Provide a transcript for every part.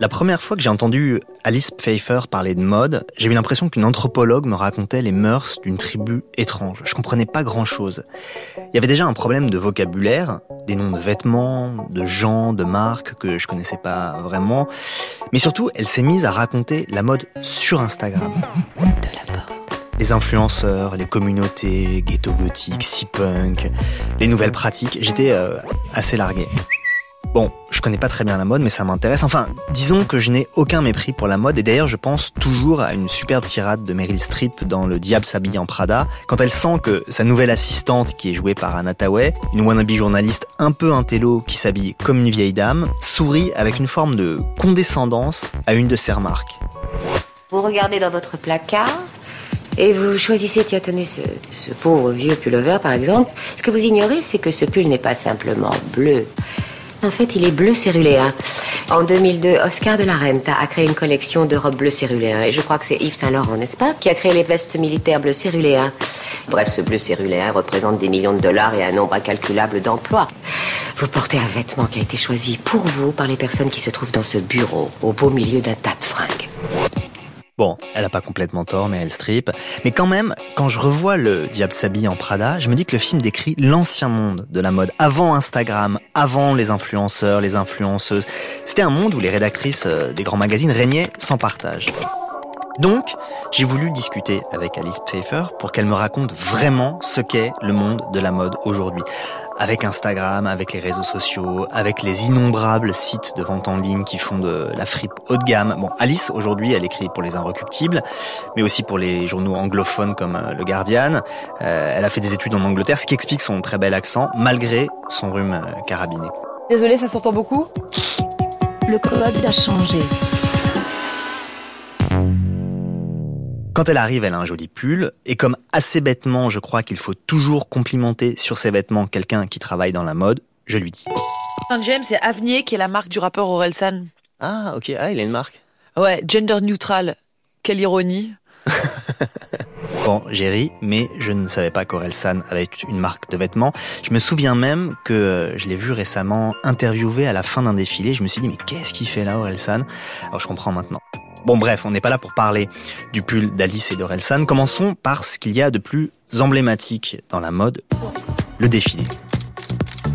La première fois que j'ai entendu Alice Pfeiffer parler de mode, j'ai eu l'impression qu'une anthropologue me racontait les mœurs d'une tribu étrange. Je comprenais pas grand chose. Il y avait déjà un problème de vocabulaire, des noms de vêtements, de gens, de marques que je connaissais pas vraiment. Mais surtout, elle s'est mise à raconter la mode sur Instagram. De la mode. Les influenceurs, les communautés, ghetto gothique, si-punk, les nouvelles pratiques. J'étais euh, assez largué. Bon, je connais pas très bien la mode, mais ça m'intéresse. Enfin, disons que je n'ai aucun mépris pour la mode, et d'ailleurs je pense toujours à une superbe tirade de Meryl Streep dans Le Diable s'habille en Prada, quand elle sent que sa nouvelle assistante, qui est jouée par Anna Tawai, une wannabe journaliste un peu intello qui s'habille comme une vieille dame, sourit avec une forme de condescendance à une de ses remarques. Vous regardez dans votre placard, et vous choisissez, tiens, tenez, ce, ce pauvre vieux pullover, par exemple. Ce que vous ignorez, c'est que ce pull n'est pas simplement bleu. En fait, il est bleu céruléen. En 2002, Oscar de la Renta a créé une collection de robes bleu céruléen. Et je crois que c'est Yves Saint Laurent, n'est-ce pas, qui a créé les vestes militaires bleu céruléen. Bref, ce bleu céruléen représente des millions de dollars et un nombre incalculable d'emplois. Vous portez un vêtement qui a été choisi pour vous par les personnes qui se trouvent dans ce bureau, au beau milieu d'un tas de fringues. Bon, elle a pas complètement tort, mais elle strip. Mais quand même, quand je revois le Diable s'habille en Prada, je me dis que le film décrit l'ancien monde de la mode, avant Instagram, avant les influenceurs, les influenceuses. C'était un monde où les rédactrices euh, des grands magazines régnaient sans partage. Donc, j'ai voulu discuter avec Alice Pfeiffer pour qu'elle me raconte vraiment ce qu'est le monde de la mode aujourd'hui avec Instagram, avec les réseaux sociaux, avec les innombrables sites de vente en ligne qui font de la fripe haut de gamme. Bon, Alice, aujourd'hui, elle écrit pour les Inrecuptibles, mais aussi pour les journaux anglophones comme euh, Le Guardian. Euh, elle a fait des études en Angleterre, ce qui explique son très bel accent, malgré son rhume euh, carabiné. Désolé, ça s'entend beaucoup? Le code a changé. Quand elle arrive, elle a un joli pull, et comme assez bêtement, je crois qu'il faut toujours complimenter sur ses vêtements quelqu'un qui travaille dans la mode, je lui dis. James, c'est Avenir qui est la marque du rappeur Orelsan. Ah, ok, ah, il a une marque. Ouais, gender neutral. Quelle ironie. Bon, j'ai ri, mais je ne savais pas qu'Orelsan avait une marque de vêtements. Je me souviens même que je l'ai vu récemment interviewé à la fin d'un défilé. Je me suis dit, mais qu'est-ce qu'il fait là, Orelsan Alors je comprends maintenant. Bon bref, on n'est pas là pour parler du pull d'Alice et d'Orelsan. Commençons par ce qu'il y a de plus emblématique dans la mode, le défilé.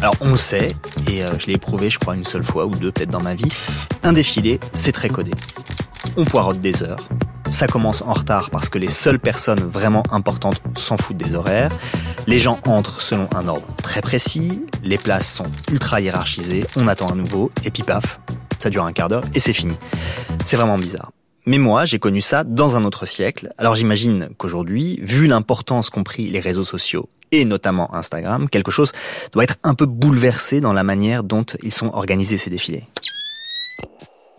Alors on le sait, et euh, je l'ai éprouvé je crois une seule fois ou deux peut-être dans ma vie, un défilé c'est très codé. On poirote des heures, ça commence en retard parce que les seules personnes vraiment importantes s'en foutent des horaires. Les gens entrent selon un ordre très précis, les places sont ultra hiérarchisées, on attend à nouveau, et puis paf, ça dure un quart d'heure et c'est fini. C'est vraiment bizarre. Mais moi, j'ai connu ça dans un autre siècle. Alors j'imagine qu'aujourd'hui, vu l'importance qu'ont pris les réseaux sociaux et notamment Instagram, quelque chose doit être un peu bouleversé dans la manière dont ils sont organisés ces défilés.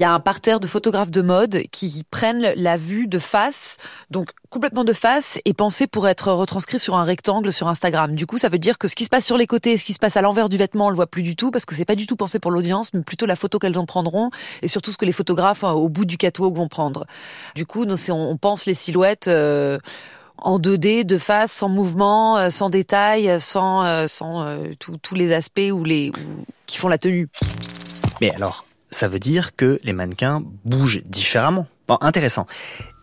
Il y a un parterre de photographes de mode qui prennent la vue de face, donc complètement de face, et pensé pour être retranscrit sur un rectangle sur Instagram. Du coup, ça veut dire que ce qui se passe sur les côtés, ce qui se passe à l'envers du vêtement, on le voit plus du tout parce que c'est pas du tout pensé pour l'audience, mais plutôt la photo qu'elles en prendront et surtout ce que les photographes hein, au bout du catwalk vont prendre. Du coup, on pense les silhouettes. Euh, en 2D, de face, sans mouvement, euh, sans détail, sans, euh, sans tous les aspects ou les, qui font la tenue. Mais alors, ça veut dire que les mannequins bougent différemment. Bon, intéressant.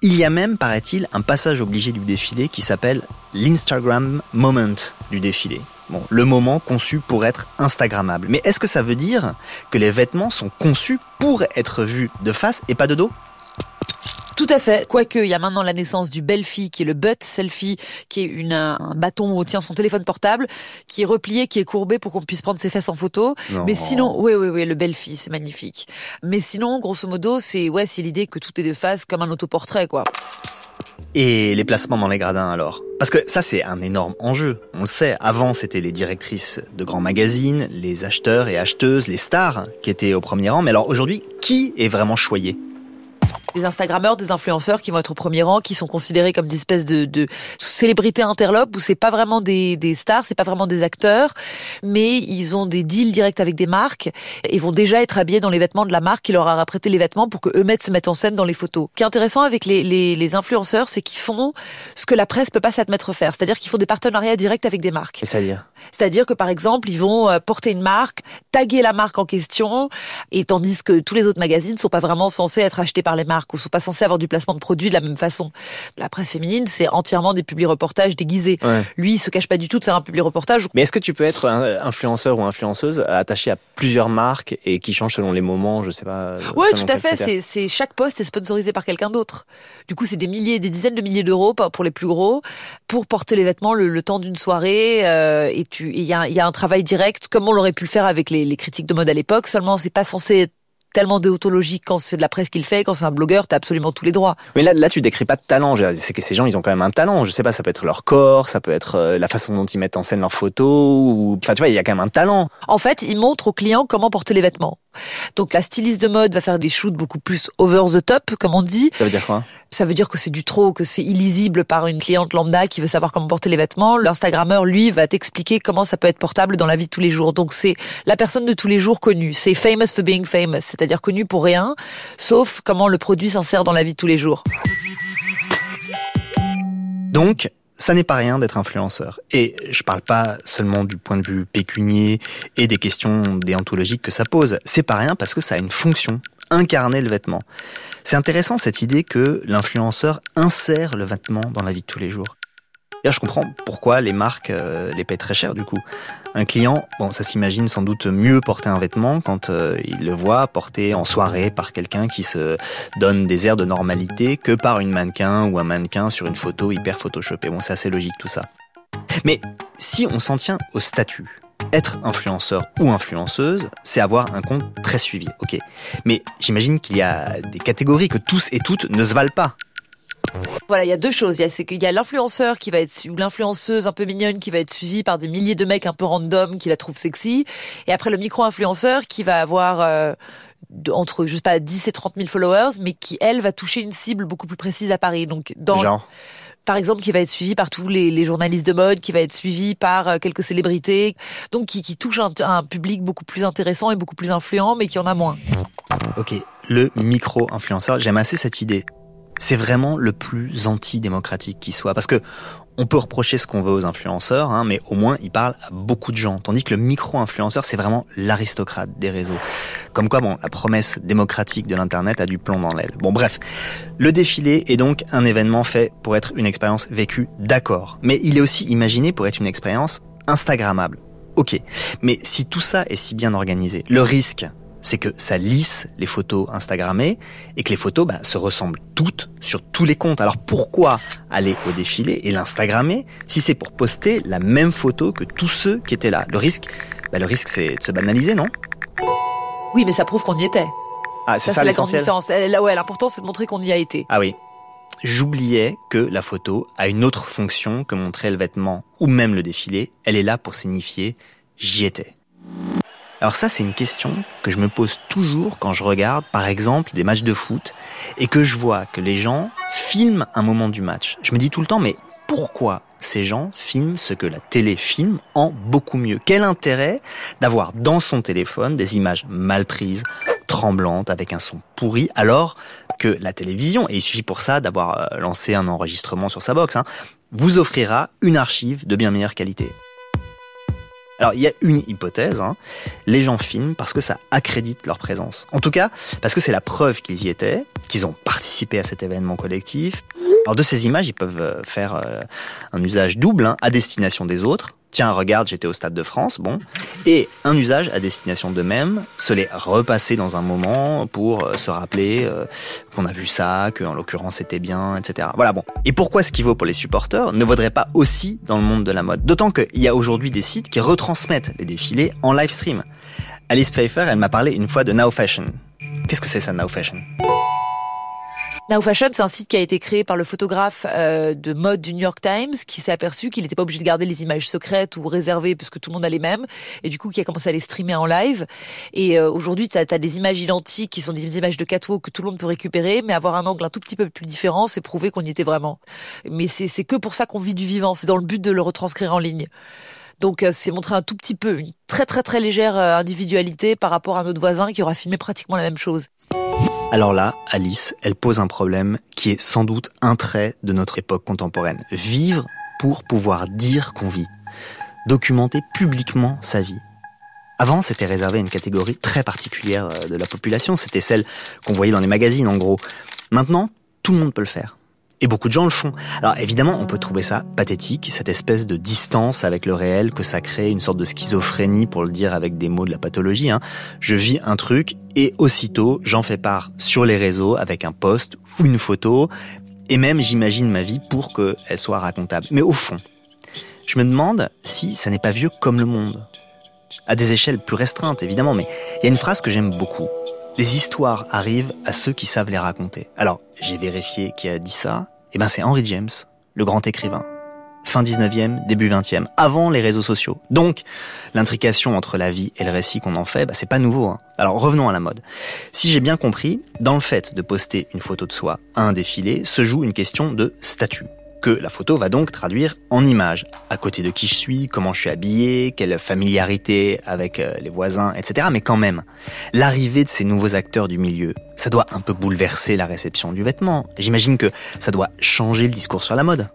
Il y a même, paraît-il, un passage obligé du défilé qui s'appelle l'Instagram Moment du défilé. Bon, le moment conçu pour être Instagrammable. Mais est-ce que ça veut dire que les vêtements sont conçus pour être vus de face et pas de dos? Tout à fait. Quoique, il y a maintenant la naissance du Belfi, qui est le butt selfie, qui est une, un bâton où on tient son téléphone portable, qui est replié, qui est courbé pour qu'on puisse prendre ses fesses en photo. Mais sinon, oui, oui, oui, le Belfi, c'est magnifique. Mais sinon, grosso modo, c'est ouais, c'est l'idée que tout est de face comme un autoportrait, quoi. Et les placements dans les gradins alors? Parce que ça c'est un énorme enjeu. On le sait, avant c'était les directrices de grands magazines, les acheteurs et acheteuses, les stars qui étaient au premier rang. Mais alors aujourd'hui, qui est vraiment choyé? Des Instagrammeurs, des influenceurs qui vont être au premier rang, qui sont considérés comme des espèces de, de célébrités interlopes où c'est pas vraiment des, des stars, c'est pas vraiment des acteurs, mais ils ont des deals directs avec des marques et vont déjà être habillés dans les vêtements de la marque qui leur aura prêté les vêtements pour que eux se mettent en scène dans les photos. Ce qui est intéressant avec les, les, les influenceurs, c'est qu'ils font ce que la presse peut pas s'admettre faire, c'est-à-dire qu'ils font des partenariats directs avec des marques. C'est-à-dire C'est-à-dire que par exemple, ils vont euh, porter une marque, taguer la marque en question, et tandis que tous les autres magazines sont pas vraiment censés être achetés par les marques ou sont pas censés avoir du placement de produits de la même façon. La presse féminine, c'est entièrement des publi-reportages déguisés. Lui, il se cache pas du tout de faire un publi-reportage. Mais est-ce que tu peux être influenceur ou influenceuse attaché à plusieurs marques et qui change selon les moments, je sais pas Oui, tout à fait. C'est, chaque poste est sponsorisé par quelqu'un d'autre. Du coup, c'est des milliers, des dizaines de milliers d'euros pour les plus gros pour porter les vêtements le, temps d'une soirée. Euh, et tu, il y a, y a un travail direct, comme on l'aurait pu le faire avec les, les critiques de mode à l'époque. Seulement, c'est pas censé être tellement déontologique quand c'est de la presse qu'il fait, quand c'est un blogueur, t'as absolument tous les droits. Mais là, là, tu décris pas de talent. C'est que ces gens, ils ont quand même un talent. Je sais pas, ça peut être leur corps, ça peut être euh, la façon dont ils mettent en scène leurs photos. Ou... Enfin, tu vois, il y a quand même un talent. En fait, ils montrent aux clients comment porter les vêtements. Donc la styliste de mode va faire des shoots beaucoup plus over the top, comme on dit. Ça veut dire quoi Ça veut dire que c'est du trop, que c'est illisible par une cliente lambda qui veut savoir comment porter les vêtements. L'Instagrammeur, lui, va t'expliquer comment ça peut être portable dans la vie de tous les jours. Donc c'est la personne de tous les jours connue. C'est famous for being famous, c'est-à-dire connu pour rien, sauf comment le produit s'insère dans la vie de tous les jours. Donc, ça n'est pas rien d'être influenceur. Et je parle pas seulement du point de vue pécunier et des questions déontologiques que ça pose. C'est pas rien parce que ça a une fonction, incarner le vêtement. C'est intéressant cette idée que l'influenceur insère le vêtement dans la vie de tous les jours. Là, je comprends pourquoi les marques euh, les paient très cher du coup. Un client, bon, ça s'imagine sans doute mieux porter un vêtement quand euh, il le voit porté en soirée par quelqu'un qui se donne des airs de normalité que par une mannequin ou un mannequin sur une photo hyper photoshopée. Bon, c'est assez logique tout ça. Mais si on s'en tient au statut, être influenceur ou influenceuse, c'est avoir un compte très suivi, ok. Mais j'imagine qu'il y a des catégories que tous et toutes ne se valent pas. Voilà, il y a deux choses. Il y a, l'influenceur qui va être, ou l'influenceuse un peu mignonne qui va être suivie par des milliers de mecs un peu random qui la trouvent sexy. Et après, le micro-influenceur qui va avoir, euh, entre, je sais pas, 10 et 30 000 followers, mais qui, elle, va toucher une cible beaucoup plus précise à Paris. Donc, dans, Genre par exemple, qui va être suivi par tous les, journalistes de mode, qui va être suivi par euh, quelques célébrités, donc qui, qui touche un, un, public beaucoup plus intéressant et beaucoup plus influent, mais qui en a moins. Ok, le micro-influenceur, j'aime assez cette idée c'est vraiment le plus antidémocratique qui soit. Parce que on peut reprocher ce qu'on veut aux influenceurs, hein, mais au moins ils parlent à beaucoup de gens. Tandis que le micro-influenceur, c'est vraiment l'aristocrate des réseaux. Comme quoi, bon, la promesse démocratique de l'Internet a du plomb dans l'aile. Bon, bref. Le défilé est donc un événement fait pour être une expérience vécue, d'accord. Mais il est aussi imaginé pour être une expérience Instagrammable. Ok. Mais si tout ça est si bien organisé, le risque, c'est que ça lisse les photos Instagrammées et que les photos bah, se ressemblent toutes sur tous les comptes. Alors pourquoi aller au défilé et l'Instagrammer si c'est pour poster la même photo que tous ceux qui étaient là? Le risque, bah, le risque c'est de se banaliser, non? Oui, mais ça prouve qu'on y était. Ah, c'est ça, l'essentiel. Là, ouais, l'important c'est de montrer qu'on y a été. Ah oui. J'oubliais que la photo a une autre fonction que montrer le vêtement ou même le défilé. Elle est là pour signifier j'y étais. Alors ça, c'est une question que je me pose toujours quand je regarde, par exemple, des matchs de foot et que je vois que les gens filment un moment du match. Je me dis tout le temps, mais pourquoi ces gens filment ce que la télé filme en beaucoup mieux? Quel intérêt d'avoir dans son téléphone des images mal prises, tremblantes, avec un son pourri, alors que la télévision, et il suffit pour ça d'avoir euh, lancé un enregistrement sur sa box, hein, vous offrira une archive de bien meilleure qualité. Alors il y a une hypothèse, hein. les gens filment parce que ça accrédite leur présence. En tout cas, parce que c'est la preuve qu'ils y étaient, qu'ils ont participé à cet événement collectif. Alors de ces images, ils peuvent euh, faire euh, un usage double hein, à destination des autres, tiens, regarde, j'étais au Stade de France, bon, et un usage à destination d'eux-mêmes, se les repasser dans un moment pour euh, se rappeler qu'on a vu ça, que en l'occurrence c'était bien, etc. Voilà, bon. Et pourquoi ce qui vaut pour les supporters ne vaudrait pas aussi dans le monde de la mode? D'autant qu'il y a aujourd'hui des sites qui retransmettent les défilés en live stream. Alice Pfeiffer, elle m'a parlé une fois de Now Fashion. Qu'est-ce que c'est ça, Now Fashion? Now Fashion, c'est un site qui a été créé par le photographe euh, de mode du New York Times qui s'est aperçu qu'il n'était pas obligé de garder les images secrètes ou réservées puisque tout le monde a les mêmes et du coup qui a commencé à les streamer en live. Et euh, aujourd'hui, tu as, des images identiques qui sont des images de catwalk que tout le monde peut récupérer, mais avoir un angle un tout petit peu plus différent, c'est prouver qu'on y était vraiment. Mais c'est que pour ça qu'on vit du vivant, c'est dans le but de le retranscrire en ligne. Donc euh, c'est montrer un tout petit peu, une très très très légère individualité par rapport à notre voisin qui aura filmé pratiquement la même chose. Alors là, Alice, elle pose un problème qui est sans doute un trait de notre époque contemporaine. Vivre pour pouvoir dire qu'on vit. Documenter publiquement sa vie. Avant, c'était réservé à une catégorie très particulière euh, de la population, c'était celle qu'on voyait dans les magazines en gros. Maintenant, tout le monde peut le faire. Et beaucoup de gens le font. Alors évidemment, on peut trouver ça pathétique, cette espèce de distance avec le réel que ça crée, une sorte de schizophrénie pour le dire avec des mots de la pathologie. Hein. Je vis un truc et aussitôt j'en fais part sur les réseaux avec un post ou une photo, et même j'imagine ma vie pour qu'elle soit racontable. Mais au fond, je me demande si ça n'est pas vieux comme le monde. À des échelles plus restreintes évidemment, mais il y a une phrase que j'aime beaucoup. Les histoires arrivent à ceux qui savent les raconter. Alors, j'ai vérifié qui a dit ça. Eh ben, c'est Henry James, le grand écrivain. Fin 19e, début 20e, avant les réseaux sociaux. Donc, l'intrication entre la vie et le récit qu'on en fait, bah, c'est pas nouveau. Hein. Alors, revenons à la mode. Si j'ai bien compris, dans le fait de poster une photo de soi à un défilé, se joue une question de statut que la photo va donc traduire en images. À côté de qui je suis, comment je suis habillé, quelle familiarité avec euh, les voisins, etc. Mais quand même, l'arrivée de ces nouveaux acteurs du milieu, ça doit un peu bouleverser la réception du vêtement. J'imagine que ça doit changer le discours sur la mode.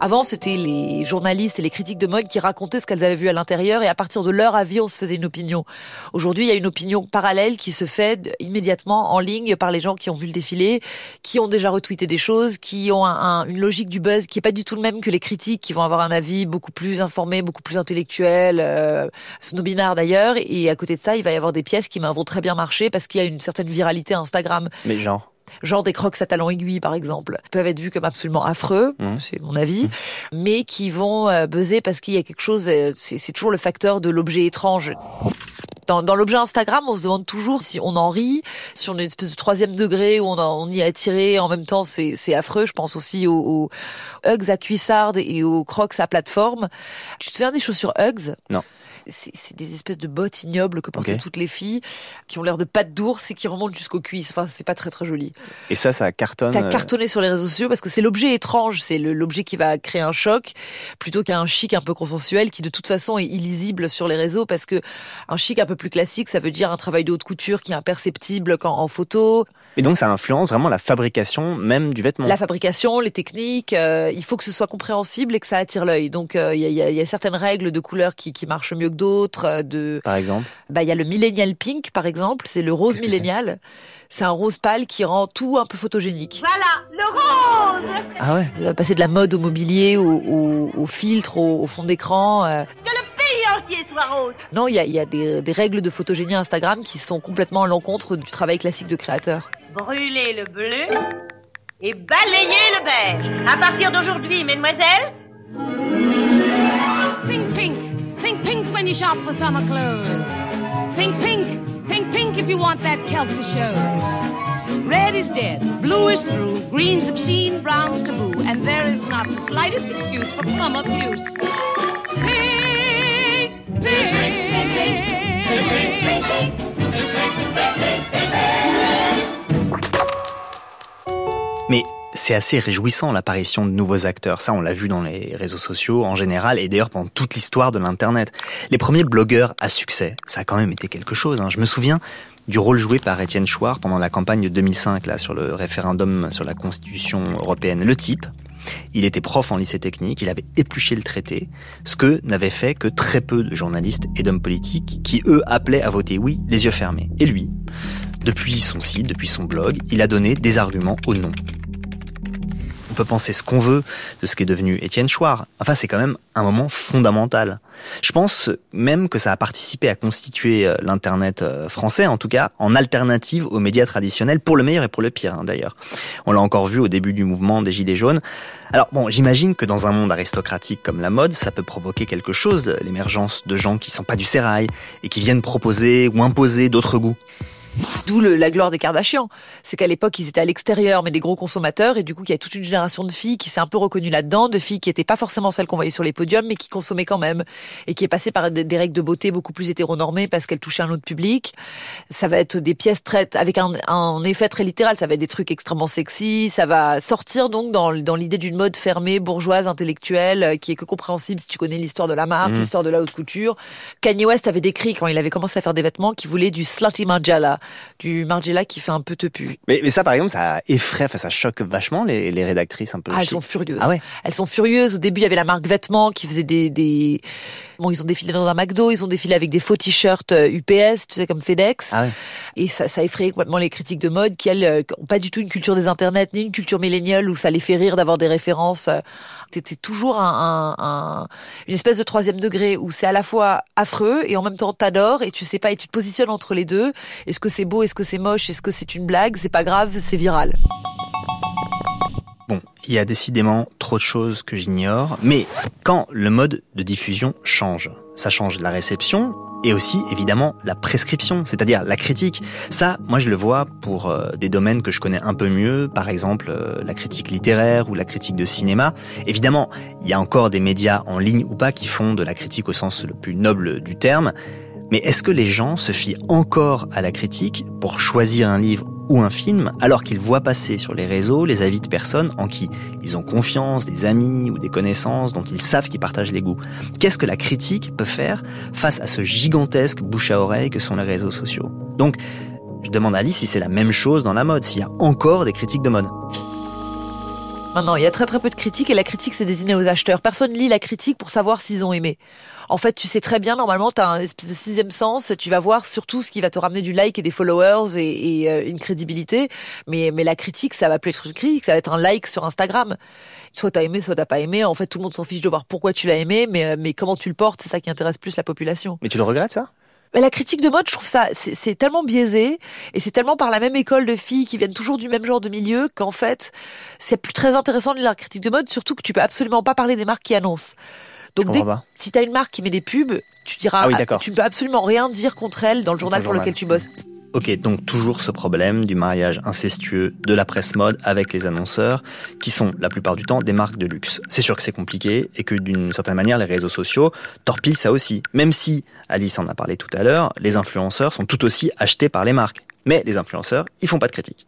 Avant, c'était les journalistes et les critiques de mode qui racontaient ce qu'elles avaient vu à l'intérieur et à partir de leur avis, on se faisait une opinion. Aujourd'hui, il y a une opinion parallèle qui se fait immédiatement en ligne par les gens qui ont vu le défilé, qui ont déjà retweeté des choses, qui ont une logique du buzz qui est pas du tout le même que les critiques qui vont avoir un avis beaucoup plus informé, beaucoup plus intellectuel, euh, snobinard d'ailleurs. Et à côté de ça, il va y avoir des pièces qui vont très bien marcher parce qu'il y a une certaine viralité Instagram. Mais genre genre des crocs à talons aiguilles par exemple, peuvent être vus comme absolument affreux, mmh. c'est mon avis, mmh. mais qui vont euh, buzzer parce qu'il y a quelque chose, euh, c'est toujours le facteur de l'objet étrange. Dans, dans l'objet Instagram, on se demande toujours si on en rit, si on est une espèce de troisième degré où on, on y est attiré, en même temps c'est affreux. Je pense aussi aux, aux Hugs à cuissarde et aux Crocs à plateforme. Tu te souviens des chaussures Hugs? Non c'est des espèces de bottes ignobles que portaient toutes les filles, qui ont l'air de pattes d'ours et qui remontent jusqu'aux cuisses. Enfin, c'est pas très très joli. Et ça, ça cartonne. T'as euh, cartonné sur les réseaux sociaux parce que c'est l'objet étrange, c'est l'objet qui va créer un choc, plutôt qu'un chic un peu consensuel qui de toute façon est illisible sur les réseaux parce que un chic un peu plus classique, ça veut dire un travail de haute couture qui est imperceptible quand en photo. Et donc ça influence vraiment la fabrication même du vêtement. La fabrication, les techniques, euh, il faut que ce soit compréhensible et que ça attire l'œil. Donc euh, il y, a, y, a, certaines règles de couleurs qui, qui marchent mieux que d'autres. Euh, de par exemple. Bah il y a le millennial pink par exemple, c'est le rose millénial. C'est un rose pâle qui rend tout un peu photogénique. Voilà, le rose Ah ouais Ça va passer de la mode au mobilier, au, au, au filtre, au, au fond d'écran. Que le pays entier soit rose Non, il y a, y a des, des, règles de photogénie Instagram qui sont complètement à l'encontre du travail classique de créateur brûler le bleu et balayer le beige. À partir d'aujourd'hui, mesdemoiselles. Pink, pink, pink, pink when you shop for summer clothes. Pink, pink, pink, pink if you want that kelp for shows. Red is dead, blue is through, green's obscene, brown's taboo, and there is not the slightest excuse for plum abuse. Pink, pink, pink, pink, pink, pink, Mais c'est assez réjouissant l'apparition de nouveaux acteurs. Ça, on l'a vu dans les réseaux sociaux en général et d'ailleurs pendant toute l'histoire de l'Internet. Les premiers blogueurs à succès, ça a quand même été quelque chose. Hein. Je me souviens du rôle joué par Étienne Chouard pendant la campagne de 2005 là, sur le référendum sur la Constitution européenne. Le type, il était prof en lycée technique, il avait épluché le traité, ce que n'avaient fait que très peu de journalistes et d'hommes politiques qui, eux, appelaient à voter oui les yeux fermés. Et lui, depuis son site, depuis son blog, il a donné des arguments au non. On peut penser ce qu'on veut de ce qu'est devenu Étienne Chouard. Enfin, c'est quand même un moment fondamental. Je pense même que ça a participé à constituer euh, l'Internet euh, français, en tout cas en alternative aux médias traditionnels, pour le meilleur et pour le pire hein, d'ailleurs. On l'a encore vu au début du mouvement des Gilets jaunes. Alors bon, j'imagine que dans un monde aristocratique comme la mode, ça peut provoquer quelque chose, l'émergence de gens qui sont pas du sérail et qui viennent proposer ou imposer d'autres goûts. D'où la gloire des Kardashians. C'est qu'à l'époque, ils étaient à l'extérieur, mais des gros consommateurs, et du coup, il y a toute une génération de filles qui s'est un peu reconnue là-dedans, de filles qui n'étaient pas forcément celles qu'on voyait sur les podiums, mais qui consommaient quand même, et qui est passée par des, règles de beauté beaucoup plus hétéronormées parce qu'elles touchaient un autre public. Ça va être des pièces très, avec un, un effet très littéral, ça va être des trucs extrêmement sexy, ça va sortir donc dans, dans l'idée d'une mode fermée, bourgeoise, intellectuelle, euh, qui est que compréhensible si tu connais l'histoire de la marque, Mhm. l'histoire de la haute couture. Kanye West avait décrit quand il avait commencé à faire des vêtements qu'il voulait du slutty Margiela, du Margiela qui fait un peu tepu. Mais, mais ça, par exemple, ça effraie, enfin, ça choque vachement les, les rédactrices un peu. Ah, elles sont furieuses. Ah ouais. Elles sont furieuses. Au début, il y avait la marque vêtements qui faisait des, des... Bon, ils ont défilé dans un McDo, ils ont défilé avec des faux t-shirts euh, UPS, tu sais, comme FedEx. Ah ouais. Et ça, ça effrayait complètement les critiques de mode qui, elles, euh, ont pas du tout une culture des internets, ni une culture milléniale où ça les fait rire d'avoir des références. T'étais toujours un, un, un- une espèce de troisième degré où c'est à la fois affreux et en même temps t'adores et tu sais pas, et tu te positionnes entre les deux. Est-ce que c'est beau, est-ce que c'est moche, est-ce que c'est une blague, c'est pas grave, c'est viral. Bon, il y a décidément trop de choses que j'ignore, mais quand le mode de diffusion change, ça change la réception et aussi évidemment la prescription, c'est-à-dire la critique. Ça, moi je le vois pour euh, des domaines que je connais un peu mieux, par exemple euh, la critique littéraire ou la critique de cinéma. Évidemment, il y a encore des médias en ligne ou pas qui font de la critique au sens le plus noble du terme, mais est-ce que les gens se fient encore à la critique pour choisir un livre ou un film alors qu'ils voient passer sur les réseaux les avis de personnes en qui ils ont confiance, des amis ou des connaissances dont ils savent qu'ils partagent les goûts? Qu'est-ce que la critique peut faire face à ce gigantesque bouche à oreille que sont les réseaux sociaux? Donc, je demande à Alice si c'est la même chose dans la mode, s'il y a encore des critiques de mode. Maintenant, il y a très très peu de critiques et la critique c'est désigné aux acheteurs. Personne lit la critique pour savoir s'ils ont aimé. En fait, tu sais très bien, normalement, tu as un espèce de sixième sens, tu vas voir surtout ce qui va te ramener du like et des followers et, et, euh, une crédibilité. Mais, mais la critique, ça va plus être une critique, ça va être un like sur Instagram. Soit t'as aimé, soit t'as pas aimé. En fait, tout le monde s'en fiche de voir pourquoi tu l'as aimé, mais, euh, mais comment tu le portes, c'est ça qui intéresse plus la population. Mais tu le regrettes ça? Mais la critique de mode, je trouve ça, c'est tellement biaisé et c'est tellement par la même école de filles qui viennent toujours du même genre de milieu qu'en fait, c'est plus très intéressant de lire la critique de mode, surtout que tu peux absolument pas parler des marques qui annoncent. Donc dès, si t'as une marque qui met des pubs, tu diras, Ah oui, d'accord. tu ne peux absolument rien dire contre elle dans le journal le pour journal. lequel tu bosses. Ok, donc toujours ce problème du mariage incestueux de la presse mode avec les annonceurs, qui sont la plupart du temps des marques de luxe. C'est sûr que c'est compliqué et que d'une certaine manière, les réseaux sociaux torpillent ça aussi. Même si, Alice en a parlé tout à l'heure, les influenceurs sont tout aussi achetés par les marques. Mais les influenceurs, ils font pas de critiques.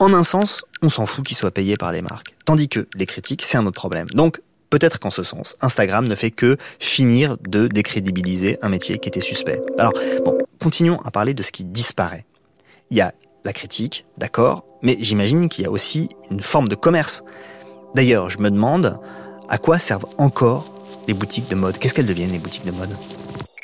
En un sens, on s'en fout qu'ils soient payés par les marques. Tandis que les critiques, c'est un autre problème. Donc, peut-être qu'en ce sens, Instagram ne fait que finir de décrédibiliser un métier qui était suspect. Alors, bon, continuons à parler de ce qui disparaît. Il y a la critique, d'accord, mais j'imagine qu'il y a aussi une forme de commerce. D'ailleurs, je me demande à quoi servent encore les boutiques de mode. Qu'est-ce qu'elles deviennent les boutiques de mode?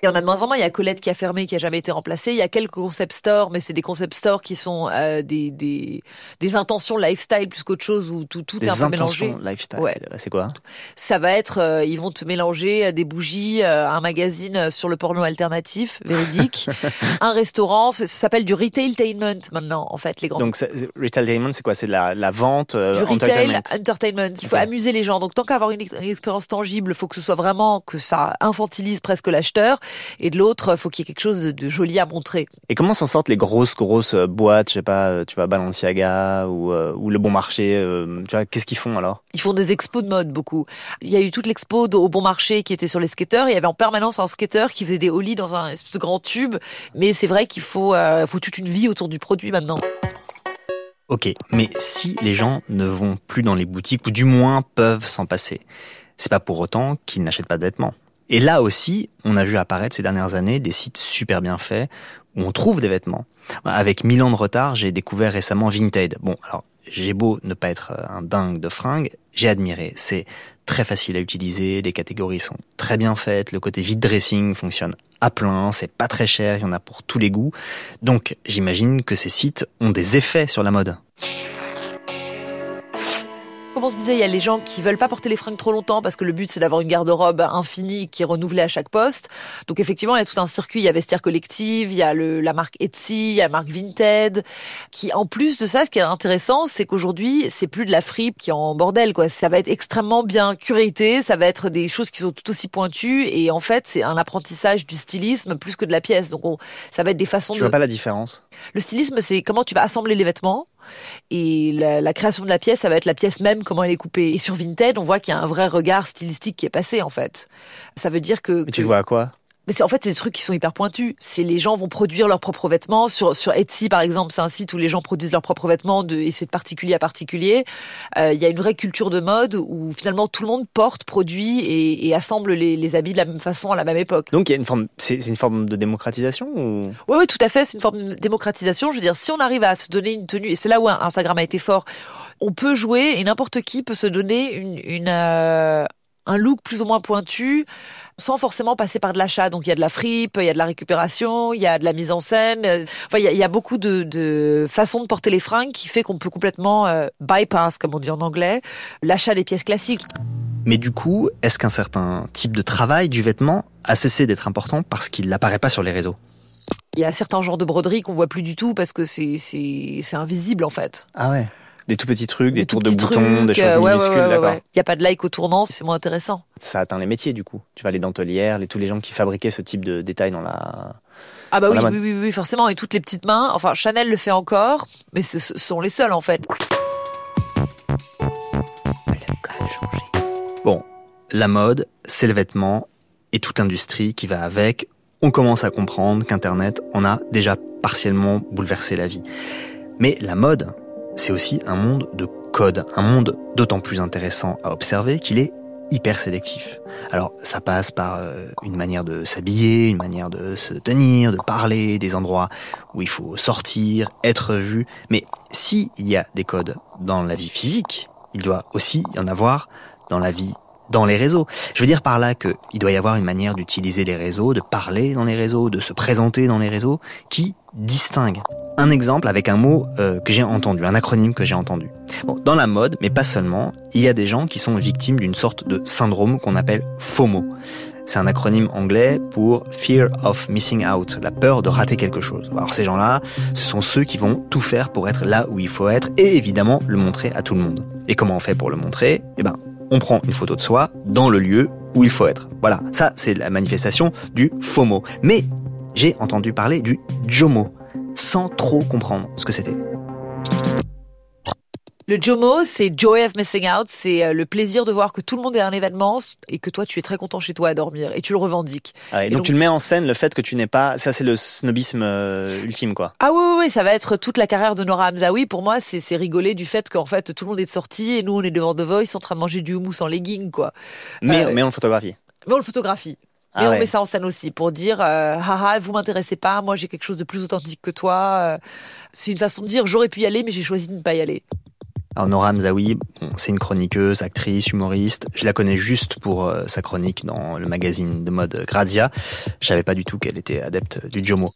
Il y en a de moins en moins. Il y a Colette qui a fermé, qui a jamais été remplacée. Il y a quelques concept stores, mais c'est des concept stores qui sont euh, des, des, des intentions lifestyle plus qu'autre chose où tout, tout est Des un peu mélangé. intentions lifestyle. Ouais. C'est quoi? Ça va être, euh, ils vont te mélanger euh, des bougies, euh, un magazine sur le porno alternatif, véridique, un restaurant. Ça s'appelle du retailtainment maintenant, en fait, les grands. Donc, retailtainment, c'est quoi? C'est la, la vente du retail entertainment. Il faut amuser les gens. Donc tant qu'avoir une, ex- une expérience tangible, il faut que ce soit vraiment que ça infantilise presque l'acheteur. Et de l'autre, il faut qu'il y ait quelque chose de, joli à montrer. Et comment s'en sortent les grosses, grosses euh, boîtes Je sais pas, euh, tu vois, Balenciaga ou, euh, ou Le Bon Marché. euh, tu vois, qu'est-ce qu'ils font alors? Ils font des expos de mode beaucoup. Il y a eu toute l'expo au bon marché qui était sur les skateurs. Il y avait en permanence un skateur qui faisait des ollies dans un espèce de grand tube. Mais c'est vrai qu'il faut, euh, faut toute une vie autour du produit maintenant. Ok, mais si les gens ne vont plus dans les boutiques, ou du moins peuvent s'en passer, c'est pas pour autant qu'ils n'achètent pas de vêtements. Et là aussi, on a vu apparaître ces dernières années des sites super bien faits où on trouve des vêtements. Avec mille ans de retard, j'ai découvert récemment Vinted. Bon, alors, j'ai beau ne pas être un dingue de fringues, j'ai admiré. C'est très facile à utiliser, les catégories sont très bien faites, le côté vide dressing fonctionne à plein, c'est pas très cher, il y en a pour tous les goûts. Donc, j'imagine que ces sites ont des effets sur la mode. Comme on se disait, il y a les gens qui veulent pas porter les fringues trop longtemps parce que le but c'est d'avoir une garde-robe infinie qui est renouvelée à chaque poste. Donc effectivement, il y a tout un circuit. Il y a Vestiaire Collective, il y a le, la marque Etsy, il y a la marque Vinted, qui en plus de ça, ce qui est intéressant, c'est qu'aujourd'hui, c'est plus de la fripe qui est en bordel, quoi. Ça va être extrêmement bien curaté, ça va être des choses qui sont tout aussi pointues et en fait, c'est un apprentissage du stylisme plus que de la pièce. Donc on- ça va être des façons Tu de vois pas la différence? Le stylisme, c'est comment tu vas assembler les vêtements. Et la, la création de la pièce, ça va être la pièce même, comment elle est coupée. Et sur Vinted, on voit qu'il y a un vrai regard stylistique qui est passé, en fait. Ça veut dire que... Mais tu que- le vois à quoi? Mais c'est en fait c'est des trucs qui sont hyper pointus. C'est les gens vont produire leurs propres vêtements sur sur Etsy par exemple, c'est un site où les gens produisent leurs propres vêtements de et c'est de particulier à particulier. Euh, Il y a une vraie culture de mode où finalement tout le monde porte, produit et, et assemble les, les habits de la même façon à la même époque. Donc il y a une forme, c'est c'est une forme de démocratisation ou? Oui, oui, tout à fait. C'est une forme de démocratisation. Je veux dire, si on arrive à se donner une tenue, et c'est là où Instagram a été fort, on peut jouer et n'importe qui peut se donner une, une euh, un look plus ou moins pointu sans forcément passer par de l'achat. Donc il y a de la fripe, il y a de la récupération, il y a de la mise en scène. Enfin, il y a, il y a beaucoup de, de façons de porter les fringues qui fait qu'on peut complètement euh, bypass, comme on dit en anglais, l'achat des pièces classiques. Mais du coup, est-ce qu'un certain type de travail du vêtement a cessé d'être important parce qu'il n'apparaît pas sur les réseaux? Il y a certains genres de broderie qu'on voit plus du tout parce que c'est invisible en fait. Ah ouais. Des tout petits trucs, des, Des tours de boutons, trucs, des choses euh, ouais, minuscules, ouais, ouais, d'accord. ouais. Il n'y a pas de like au tournant, c'est moins intéressant. Ça atteint les métiers du coup. Tu vas les dentelières, les, tous les gens qui fabriquaient ce type de détails dans la. Ah bah oui, la oui, oui, oui, forcément. Et toutes les petites mains, enfin Chanel le fait encore, mais ce ce sont les seuls en fait. Le code changé. Bon, la mode, c'est le vêtement et toute l'industrie qui va avec. On commence à comprendre qu'Internet en a déjà partiellement bouleversé la vie. Mais la mode, c'est aussi un monde de codes, un monde d'autant plus intéressant à observer qu'il est hyper sélectif. Alors ça passe par euh, une manière de s'habiller, une manière de se tenir, de parler, des endroits où il faut sortir, être vu. Mais s'il y a des codes dans la vie physique, il doit aussi y en avoir dans la vie dans les réseaux. Je veux dire par là que il doit y avoir une manière d'utiliser les réseaux, de parler dans les réseaux, de se présenter dans les réseaux qui distingue. Un exemple avec un mot euh, que j'ai entendu, un acronyme que j'ai entendu. Dans la mode, mais pas seulement, il y a des gens qui sont victimes d'une sorte de syndrome qu'on appelle FOMO. C'est un acronyme anglais pour Fear of Missing Out, la peur de rater quelque chose. Alors ces gens-là, ce sont ceux qui vont tout faire pour être là où il faut être et évidemment le montrer à tout le monde. Et comment on fait pour le montrer? Eh ben, on prend une photo de soi dans le lieu où il faut être. Voilà, ça c'est la manifestation du FOMO. Mais j'ai entendu parler du JOMO, sans trop comprendre ce que c'était. Le JOMO, c'est Joy of Missing Out, c'est euh, le plaisir de voir que tout le monde est à un événement et que toi tu es très content chez toi à dormir et tu le revendiques. Ah, et Et donc, donc- tu le mets en scène, le fait que tu n'es pas... Ça c'est le snobisme euh, ultime quoi. Ah oui, oui, oui, ça va être toute la carrière de Nora Hamzaoui. Pour moi, c'est rigoler du fait qu'en fait tout le monde est de sortie et nous on est devant The Voice en train de manger du houmous en legging quoi. Mais, Euh, mais on le photographie. Mais on le photographie. Ah Et on ouais. met ça en scène aussi pour dire euh, haha vous m'intéressez pas moi j'ai quelque chose de plus authentique que toi c'est une façon de dire j'aurais pu y aller mais j'ai choisi de ne pas y aller Nora Hamzaoui, bon, c'est une chroniqueuse, actrice, humoriste. Je la connais juste pour euh, sa chronique dans le magazine de mode Grazia. Je savais pas du tout qu'elle était adepte du Jomo.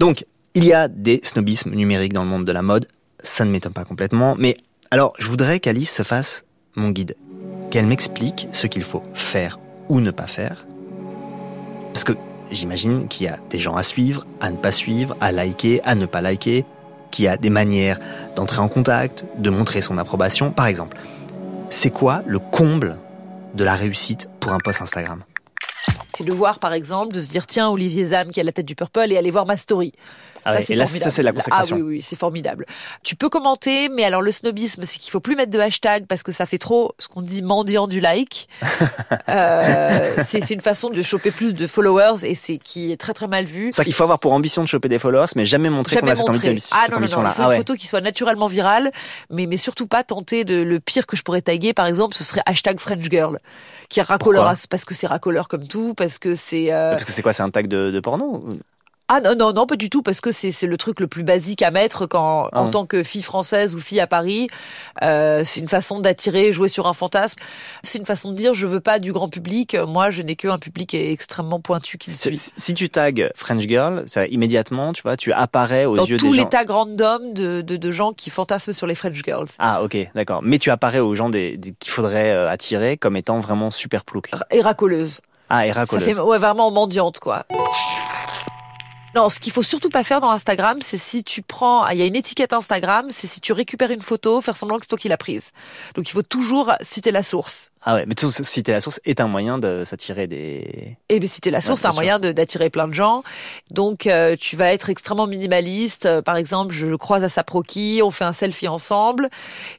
Donc, il y a des snobismes numériques dans le monde de la mode. Ça ne m'étonne pas complètement. Mais alors, je voudrais qu'Alice se fasse mon guide. Qu'elle m'explique ce qu'il faut faire ou ne pas faire. Parce que j'imagine qu'il y a des gens à suivre, à ne pas suivre, à liker, à ne pas liker, qu'il y a des manières d'entrer en contact, de montrer son approbation. Par exemple, c'est quoi le comble de la réussite pour un post Instagram? C'est de voir par exemple de se dire tiens Olivier Zam qui a la tête du purple et aller voir ma story Ah ouais, et là, ça, c'est la consécration. Ah oui, oui, c'est formidable. Tu peux commenter, mais alors le snobisme, c'est qu'il faut plus mettre de hashtag parce que ça fait trop ce qu'on dit mendiant du like. euh, c'est une façon de choper plus de followers et c'est qui est très très mal vu. C'est qu'il faut avoir pour ambition de choper des followers, mais jamais montrer qu'on a cette, montré. ambi- Ah non, non, non, il faut Ah une ouais. photo qui soit naturellement virale, mais, mais surtout pas tenter de, le pire que je pourrais taguer, par exemple, ce serait hashtag French Girl, qui à- parce que c'est racoleur comme tout, parce que c'est, euh, Parce que c'est quoi C'est un tag de, de porno Ah non, non, non, pas du tout, parce que c'est le truc le plus basique à mettre quand, Ah en tant que fille française ou fille à Paris. Euh, c'est une façon d'attirer, jouer sur un fantasme. C'est une façon de dire, je veux pas du grand public. Moi, je n'ai qu'un public extrêmement pointu qui me suit. si tu tags French Girl, ça, immédiatement, tu vois, tu apparais aux Dans yeux tous des les gens. tags random de, de, de gens qui fantasment sur les French girls. Ah ok, d'accord. Mais tu apparais aux gens des, des- qu'il faudrait euh, attirer comme étant vraiment super plouc. Et racoleuse. Ah, et Ça fait ouais, vraiment mendiante, quoi. Non, ce qu'il faut surtout pas faire dans Instagram, c'est si tu prends, il y a une étiquette Instagram, c'est si tu récupères une photo, faire semblant que c'est toi qui l'as prise. Donc il faut toujours citer la source. Ah ouais, mais citer la source est un moyen de s'attirer des... Et bien citer la source, c'est un moyen d'attirer plein de gens. Donc euh, tu vas être extrêmement minimaliste. Euh, Par exemple, je croise à Saproki, on fait un selfie ensemble,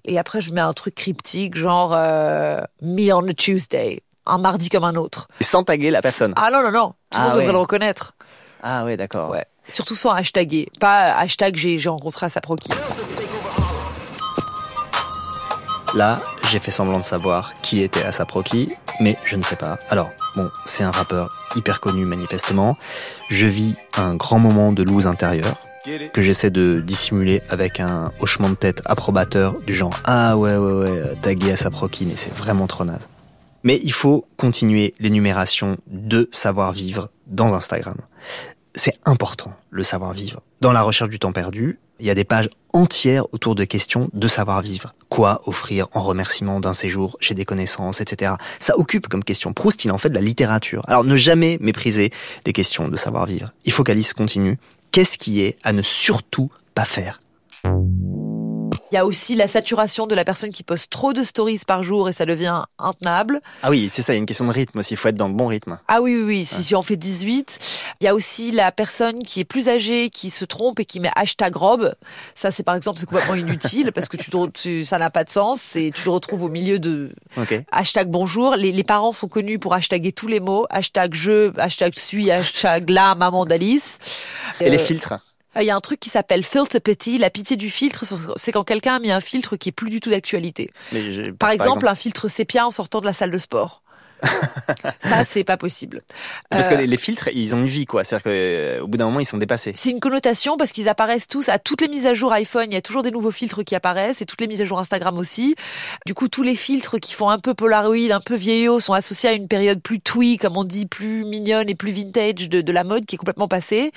et après je mets un truc cryptique, genre euh, me on a Tuesday, un mardi comme un autre. Sans taguer la personne. Ah non non non, tout le Ah monde ouais. devrait le reconnaître. Ah ouais, d'accord. Ouais. Surtout sans hashtaguer. Pas hashtag j'ai rencontré à Saproki. Là, j'ai fait semblant de savoir qui était Asap Rocky, mais je ne sais pas. Alors, bon, c'est un rappeur hyper connu manifestement. Je vis un grand moment de loose intérieur que j'essaie de dissimuler avec un hochement de tête approbateur du genre ah ouais ouais ouais taguer Asap Rocky, mais c'est vraiment trop naze. Mais il faut continuer l'énumération de savoir-vivre dans Instagram. C'est important, le savoir-vivre. Dans la recherche du temps perdu, il y a des pages entières autour de questions de savoir-vivre. Quoi offrir en remerciement d'un séjour chez des connaissances, etc. Ça occupe comme question. Proust, il en fait de la littérature. Alors ne jamais mépriser les questions de savoir-vivre. Il faut qu'Alice continue. Qu'est-ce qui est à ne surtout pas faire? Il y a aussi la saturation de la personne qui poste trop de stories par jour et ça devient intenable. Ah oui, c'est ça, il y a une question de rythme aussi. Il faut être dans le bon rythme. Ah oui, oui, oui, si tu en fais 18. Il y a aussi la personne qui est plus âgée, qui se trompe et qui met hashtag robe. Ça, c'est par exemple, c'est complètement inutile parce que tu, te re- tu- ça n'a pas de sens et tu le retrouves au milieu de hashtag bonjour. Les, les parents sont connus pour hashtaguer tous les mots. Hashtag je, hashtag suis, hashtag la maman d'Alice. Et les Euh, filtres Il y a un truc qui s'appelle filter pity. La pitié du filtre, c'est quand quelqu'un a mis un filtre qui est plus du tout d'actualité. Par, exemple, un filtre sépia en sortant de la salle de sport. ça, c'est pas possible. Parce Euh, que les, les filtres, ils ont une vie, quoi. C'est-à-dire qu'au bout d'un moment, ils sont dépassés. C'est une connotation parce qu'ils apparaissent tous à toutes les mises à jour iPhone. Il y a toujours des nouveaux filtres qui apparaissent et toutes les mises à jour Instagram aussi. Du coup, tous les filtres qui font un peu Polaroid, un peu vieillot sont associés à une période plus twee, comme on dit, plus mignonne et plus vintage de, de la mode qui est complètement passée.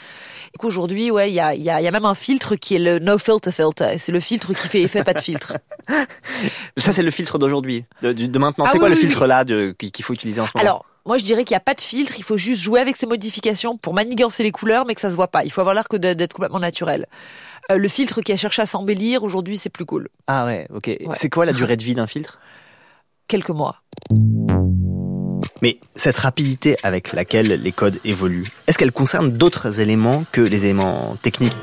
Du coup, aujourd'hui, ouais, il y a, il y, a, il y a même un filtre qui est le no filter filter. Et C'est le filtre qui fait effet pas de filtre. Ça, c'est le filtre d'aujourd'hui, de, maintenant. Ah c'est oui, quoi le oui, filtre là qu'il faut utiliser en ce moment Alors, moi, je dirais qu'il n'y a pas de filtre. Il faut juste jouer avec ces modifications pour manigancer les couleurs, mais que ça se voit pas. Il faut avoir l'air que d'être complètement naturel. Euh, le filtre qui a cherché à s'embellir, aujourd'hui, c'est plus cool. Ah ouais, ok. C'est quoi la durée de vie d'un filtre? Quelques mois. Mais cette rapidité avec laquelle les codes évoluent, est-ce qu'elle concerne d'autres éléments que les éléments techniques?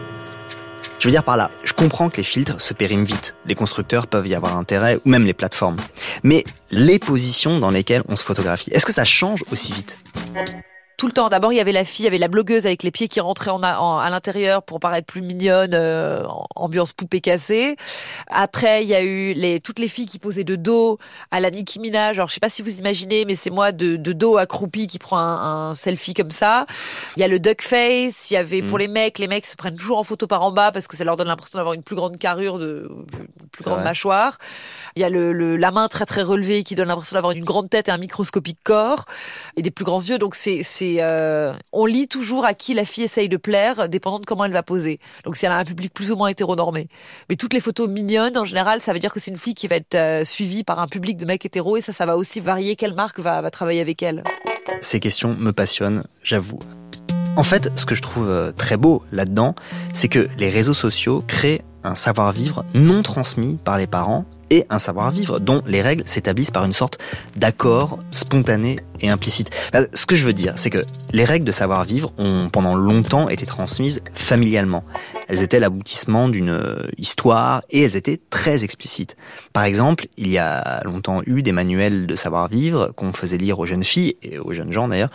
Je veux dire par là, je comprends que les filtres se périment vite. Les constructeurs peuvent y avoir intérêt, ou même les plateformes. Mais les positions dans lesquelles on se photographie, est-ce que ça change aussi vite? Tout le temps. D'abord, il y avait la fille, il y avait la blogueuse avec les pieds qui rentraient en, a- en- à l'intérieur pour paraître plus mignonne, euh, ambiance poupée cassée. Après, il y a eu les, toutes les filles qui posaient de dos à la Nicki Minaj. Alors, je sais pas si vous imaginez, mais c'est moi de, de dos accroupi qui prend un, un selfie comme ça. Il y a le duck face. Il y avait pour Mm. les mecs, les mecs se prennent toujours en photo par en bas parce que ça leur donne l'impression d'avoir une plus grande carrure, de une plus grande vrai. mâchoire. Il y a le, le- la main très très relevée qui donne l'impression d'avoir une grande tête et un microscopique corps et des plus grands yeux. Donc c'est euh, on lit toujours à qui la fille essaye de plaire, dépendant de comment elle va poser. Donc si elle a un public plus ou moins hétéronormé. Mais toutes les photos mignonnes, en général, ça veut dire que c'est une fille qui va être euh, suivie par un public de mecs hétéros et ça, ça va aussi varier quelle marque va, va travailler avec elle. Ces questions me passionnent, j'avoue. En fait, ce que je trouve euh, très beau là-dedans, c'est que les réseaux sociaux créent un savoir-vivre non transmis par les parents et un savoir-vivre dont les règles s'établissent par une sorte d'accord spontané et implicite. Ben, Ce que je veux dire, c'est que les règles de savoir-vivre ont pendant longtemps été transmises familialement. Elles étaient l'aboutissement d'une euh, histoire et elles étaient très explicites. Par exemple, il y a longtemps eu des manuels de savoir-vivre qu'on faisait lire aux jeunes filles et aux jeunes gens d'ailleurs,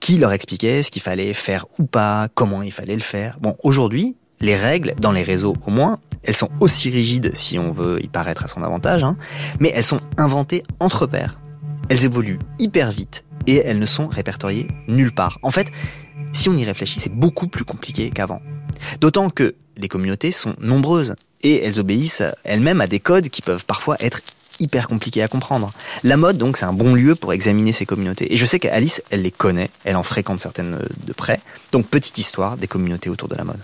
qui leur expliquaient ce qu'il fallait faire ou pas, comment il fallait le faire. Bon, aujourd'hui, les règles, dans les réseaux au moins, elles sont aussi rigides si on veut y paraître à son avantage, hein, mais elles sont inventées entre pairs. Elles évoluent hyper vite et elles ne sont répertoriées nulle part. En fait, si on y réfléchit, c'est beaucoup plus compliqué qu'avant. D'autant que les communautés sont nombreuses et elles obéissent elles-mêmes à des codes qui peuvent parfois être hyper compliqués à comprendre. La mode, donc, c'est un bon lieu pour examiner ces communautés. Et je sais qu'Alice, elle les connaît, elle en fréquente certaines de près. Donc, petite histoire des communautés autour de la mode.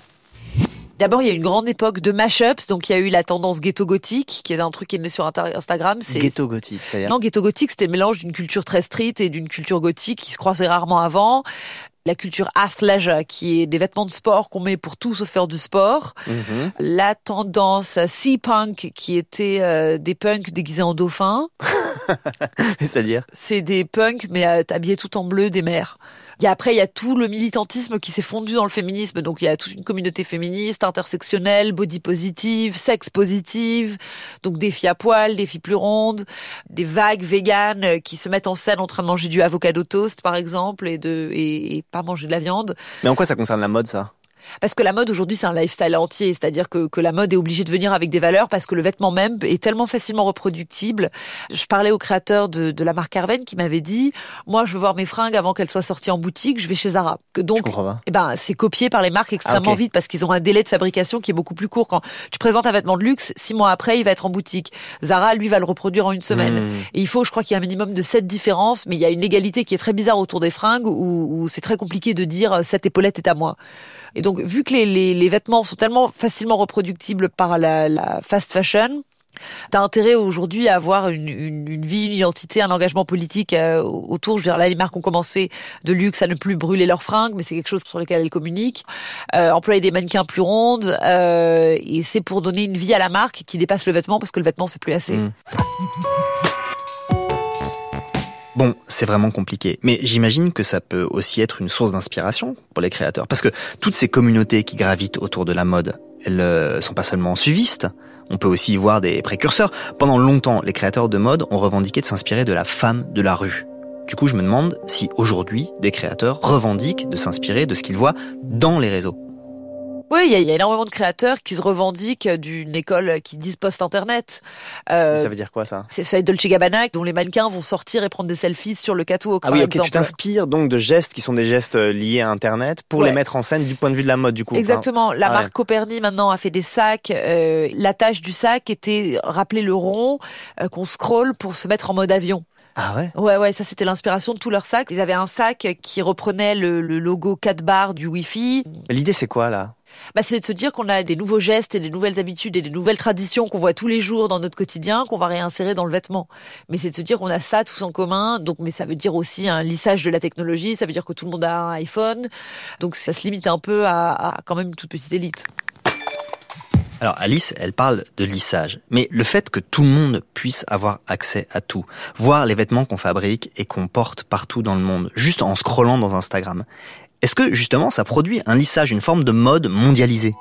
D'abord, il y a une grande époque de mashups, donc il y a eu la tendance ghetto gothique, qui est un truc qui est né sur Instagram. C'est Ghetto gothique, c'est-à-dire non, ghetto gothique, c'était le mélange d'une culture très street et d'une culture gothique qui se croisaient rarement avant. La culture athleisure, qui est des vêtements de sport qu'on met pour tout sauf faire du sport. Mhm. La tendance sea punk, qui était euh, des punks déguisés en dauphin. C'est-à-dire? C'est des punks, mais euh, habillés tout en bleu des mers. Il y a, après, il y a tout le militantisme qui s'est fondu dans le féminisme. Donc, il y a toute une communauté féministe, intersectionnelle, body positive, sexe positive. Donc, des filles à poil, des filles plus rondes, des vagues véganes euh, qui se mettent en scène en train de manger du avocado toast, par exemple, et de, et, et pas manger de la viande. Mais en quoi ça concerne la mode, ça? Parce que la mode aujourd'hui, c'est un lifestyle entier. C'est-à-dire que, que la mode est obligée de venir avec des valeurs parce que le vêtement même est tellement facilement reproductible. Je parlais au créateur de, de la marque Herven qui m'avait dit, moi, je veux voir mes fringues avant qu'elles soient sorties en boutique, je vais chez Zara. Donc, eh ben, c'est copié par les marques extrêmement Ah, ok. vite parce qu'ils ont un délai de fabrication qui est beaucoup plus court. Quand tu présentes un vêtement de luxe, six mois après, il va être en boutique. Zara, lui, va le reproduire en une semaine. Hmm. Et il faut, je crois qu'il y a un minimum de sept différences, mais il y a une égalité qui est très bizarre autour des fringues où, où c'est très compliqué de dire euh, cette épaulette est à moi. Et donc, vu que les, les, vêtements sont tellement facilement reproductibles par la, fast fashion, T'as intérêt aujourd'hui à avoir une, une, vie, une identité, un engagement politique euh, autour. Je veux dire, là, les marques ont commencé de luxe à ne plus brûler leurs fringues, mais c'est quelque chose sur lequel elles communiquent. Euh, employer des mannequins plus rondes, euh, et c'est pour donner une vie à la marque qui dépasse le vêtement, parce que le vêtement, c'est plus assez. Mm. C'est vraiment compliqué. Mais j'imagine que ça peut aussi être une source d'inspiration pour les créateurs. Parce que toutes ces communautés qui gravitent autour de la mode, elles euh, sont pas seulement suivistes. On peut aussi y voir des précurseurs. Pendant longtemps, les créateurs de mode ont revendiqué de s'inspirer de la femme de la rue. Du coup, je me demande si aujourd'hui, des créateurs revendiquent de s'inspirer de ce qu'ils voient dans les réseaux. Oui, il y, a- il y a énormément de créateurs qui se revendiquent d'une école qui disent post-internet. Euh, Ça veut dire quoi ça? c'est ça Dolce Gabbana dont les mannequins vont sortir et prendre des selfies sur le catwalk Ah par oui, ok, exemple. tu t'inspires donc de gestes qui sont des gestes euh, liés à Internet pour Ouais. les mettre en scène du point de vue de la mode, du coup. Exactement. La Ah ouais. marque Coperni maintenant a fait des sacs. Euh, la tâche du sac était rappeler le rond euh, qu'on scrolle pour se mettre en mode avion. Ah ouais? Ouais, ouais, ça c'était l'inspiration de tous leurs sacs. Ils avaient un sac qui reprenait le, le logo 4 barres du Wi-Fi. L'idée, c'est quoi là? Bah, c'est de se dire qu'on a des nouveaux gestes et des nouvelles habitudes et des nouvelles traditions qu'on voit tous les jours dans notre quotidien qu'on va réinsérer dans le vêtement. Mais c'est de se dire qu'on a ça tous en commun. Donc, mais ça veut dire aussi un lissage de la technologie. Ça veut dire que tout le monde a un iPhone. Donc, ça se limite un peu à, à quand même une toute petite élite. Alors Alice, elle parle de lissage. Mais le fait que tout le monde puisse avoir accès à tout, voir les vêtements qu'on fabrique et qu'on porte partout dans le monde, juste en scrollant dans Instagram, est-ce que justement ça produit un lissage, une forme de mode mondialisée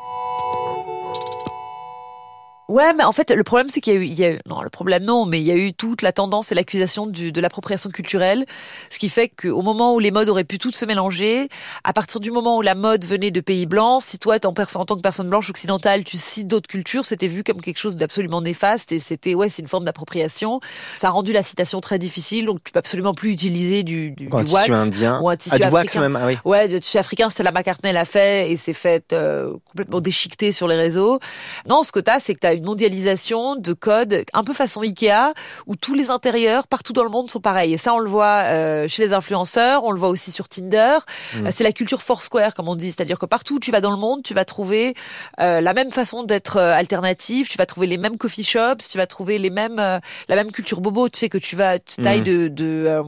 Ouais, mais en fait, le problème, c'est qu'il y a eu, il y a eu, non, le problème non, mais il y a eu toute la tendance et l'accusation du- de l'appropriation culturelle, ce qui fait qu'au moment où les modes auraient pu toutes se mélanger, à partir du moment où la mode venait de pays blancs, si toi, en, en tant que personne blanche occidentale, tu cites d'autres cultures, c'était vu comme quelque chose d'absolument néfaste et c'était, ouais, c'est une forme d'appropriation. Ça a rendu la citation très difficile, donc tu peux absolument plus utiliser du, du, Un du wax tissu indien. ou un tissu Ah, du wax africain. même, ah oui. Ouais, du tissu africain, c'est la McCartney l'a fait et c'est fait euh, complètement déchiqueté sur les réseaux. Non, ce que t'as, c'est que t'as une mondialisation de codes un peu façon Ikea où tous les intérieurs partout dans le monde sont pareils. Et ça, on le voit euh, chez les influenceurs, on le voit aussi sur Tinder. Mm. Euh, c'est la culture Foursquare, comme on dit, c'est-à-dire que partout où tu vas dans le monde, tu vas trouver euh, la même façon d'être alternative, tu vas trouver les mêmes coffee shops, tu vas trouver les mêmes euh, la même culture bobo. Tu sais que tu vas tu tailles Mm. de, de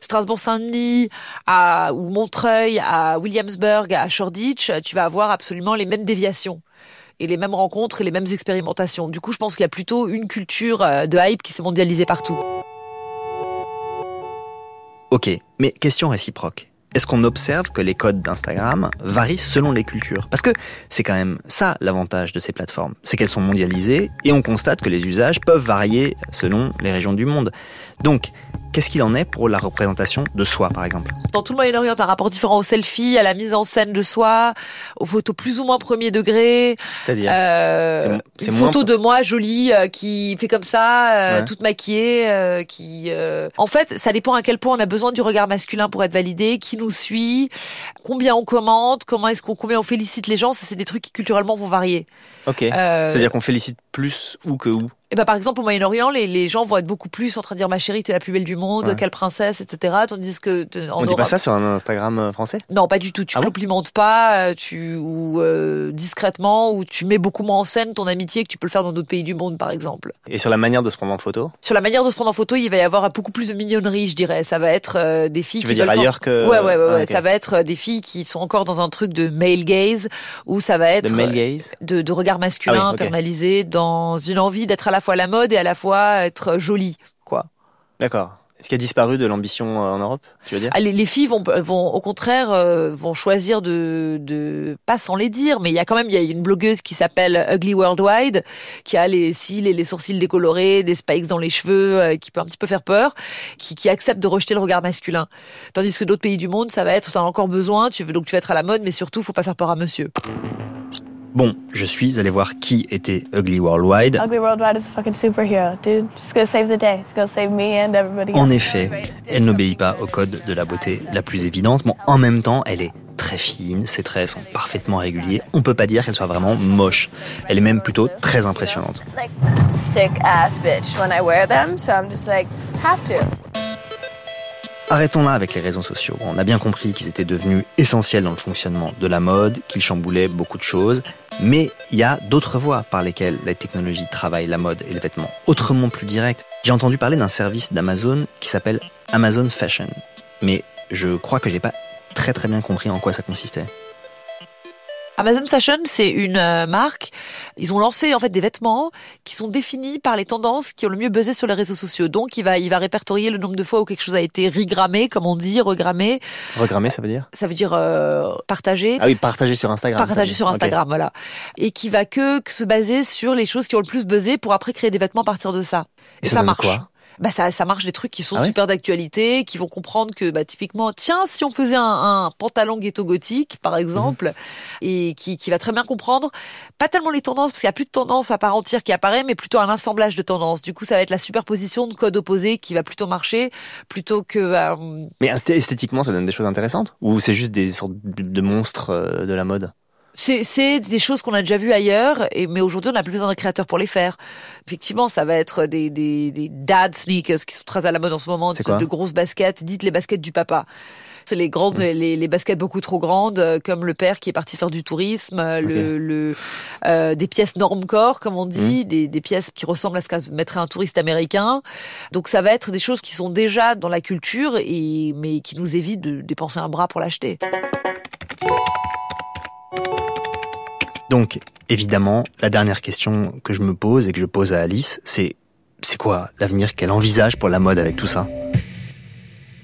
Strasbourg-Saint-Denis à ou Montreuil à Williamsburg à Shoreditch, tu vas avoir absolument les mêmes déviations et les mêmes rencontres et les mêmes expérimentations. Du coup, je pense qu'il y a plutôt une culture euh, de hype qui s'est mondialisée partout. Ok, mais question réciproque. Est-ce qu'on observe que les codes d'Instagram varient selon les cultures? Parce que c'est quand même ça l'avantage de ces plateformes, c'est qu'elles sont mondialisées et on constate que les usages peuvent varier selon les régions du monde. Donc, qu'est-ce qu'il en est pour la représentation de soi, par exemple Dans tout le Moyen-Orient, un rapport différent au selfie, à la mise en scène de soi, aux photos plus ou moins premier degré. C'est-à-dire Euh, C'est une photo de moi jolie euh, qui fait comme ça, euh, Ouais. toute maquillée, euh, qui. euh, En fait, ça dépend à quel point on a besoin du regard masculin pour être validé, qui nous suit, combien on commente, comment est-ce qu'on combien on félicite les gens. Ça, c'est des trucs qui culturellement vont varier. Ok. Euh, C'est-à-dire qu'on félicite plus où que où et ben par exemple au Moyen-Orient, les, les gens vont être beaucoup plus en train de dire ma chérie, t'es la plus belle du monde, Ouais. quelle princesse, etc. Tandis que en On dit pas Europe- ça sur un Instagram euh, français Non, pas du tout. Tu Ah bon complimentes pas, euh, tu ou euh, discrètement, ou tu mets beaucoup moins en scène ton amitié que tu peux le faire dans d'autres pays du monde, par exemple. Et sur la manière de se prendre en photo Sur la manière de se prendre en photo, il va y avoir beaucoup plus de mignonnerie, je dirais. Ça va être euh, des filles Tu qui veux dire ailleurs que Ouais, ouais, ouais, Ah, ouais. Ça va être des filles qui sont encore dans un truc de male gaze, où ça va être De male gaze de, de regard masculin Ah oui, internalisé dans une envie d'être à la fois à la mode et à la fois être jolie, quoi. D'accord. Est-ce qu'il a disparu de l'ambition euh, en Europe, tu veux dire? Ah, les, les filles vont, vont au contraire euh, vont choisir de, de pas sans les dire, mais il y a quand même il y a une blogueuse qui s'appelle Ugly Worldwide qui a les cils et les sourcils décolorés, des spikes dans les cheveux, euh, qui peut un petit peu faire peur, qui, qui accepte de rejeter le regard masculin. Tandis que d'autres pays du monde, ça va être t'en as encore besoin, tu veux donc tu vas être à la mode, mais surtout faut pas faire peur à monsieur. Bon, je suis allé voir qui était Ugly Worldwide. Ugly Worldwide is a fucking superhero, dude. Just gonna save the day. It's gonna save me and everybody En effet, elle n'obéit pas au code de la beauté la plus évidente, mais en même temps, elle est très fine, ses traits sont parfaitement réguliers. On peut pas dire qu'elle soit vraiment moche. Elle est même plutôt très impressionnante. sick ass bitch when I wear them, so I'm just like, have to. Arrêtons là avec les réseaux sociaux. On a bien compris qu'ils étaient devenus essentiels dans le fonctionnement de la mode, qu'ils chamboulaient beaucoup de choses, mais il y a d'autres voies par lesquelles la technologie travaille la mode et le vêtement, autrement plus direct. J'ai entendu parler d'un service d'Amazon qui s'appelle Amazon Fashion, mais je crois que j'ai pas très très bien compris en quoi ça consistait. Amazon Fashion, c'est une euh, marque. Ils ont lancé en fait des vêtements qui sont définis par les tendances qui ont le mieux buzzé sur les réseaux sociaux. Donc, il va, il va répertorier le nombre de fois où quelque chose a été regrammé, comme on dit, regrammé. Regrammer, ça veut dire Ça veut dire euh, partagé. Ah oui, partager sur Instagram. veut sur. Instagram, voilà. Et qui va que, que se baser sur les choses qui ont le plus buzzé pour après créer des vêtements à partir de ça. Et Et, ça ça, marche. quoi? Bah ça, ça marche des trucs qui sont Ah ouais super d'actualité, qui vont comprendre que bah, typiquement, tiens, si on faisait un, un pantalon ghetto gothique, par exemple, Mhm. et qui, qui va très bien comprendre, pas tellement les tendances, parce qu'il n'y a plus de tendance à part entière qui apparaît, mais plutôt un assemblage de tendances. Du coup, ça va être la superposition de codes opposés qui va plutôt marcher, plutôt que... euh, Mais esthé- esthétiquement, ça donne des choses intéressantes? Ou c'est juste des sortes de de monstres euh, de la mode? C'est, des choses qu'on a déjà vues ailleurs, et, mais aujourd'hui on n'a plus besoin d'un créateur pour les faire. Effectivement, ça va être des, des, des dad sneakers qui sont très à la mode en ce moment, des de grosses baskets, dites les baskets du papa. C'est les grandes, Mm. les, les baskets beaucoup trop grandes, euh, comme le père qui est parti faire du tourisme, euh, le, le euh, des pièces normcore comme on dit, des, des pièces qui ressemblent à ce que mettrait un touriste américain. Donc ça va être des choses qui sont déjà dans la culture et mais qui nous évitent de dépenser un bras pour l'acheter. Donc, évidemment, la dernière question que je me pose et que je pose à Alice, c'est c'est quoi l'avenir qu'elle envisage pour la mode avec tout ça?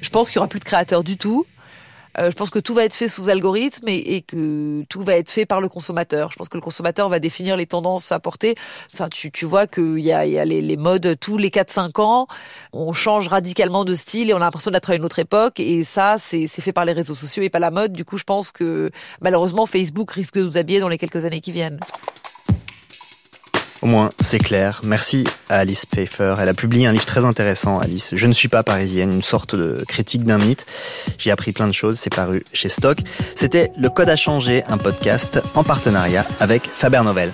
Je pense qu'il y aura plus de créateurs du tout. Euh, je pense que tout va être fait sous algorithme et, et que tout va être fait par le consommateur. Je pense que le consommateur va définir les tendances à porter. Enfin, tu, tu vois qu'il y a, y a les, les modes tous les 4-5 ans. On change radicalement de style et on a l'impression d'être à une autre époque. Et ça, c'est fait par les réseaux sociaux et pas la mode. Du coup, je pense que malheureusement, Facebook risque de nous habiller dans les quelques années qui viennent. Au moins, c'est clair. Merci à Alice Pfeiffer. Elle a publié un livre très intéressant, Alice. Je ne suis pas parisienne, une sorte de critique d'un mythe. J'ai appris plein de choses, c'est paru chez Stock. C'était Le Code à changer, un podcast en partenariat avec Faber Novel.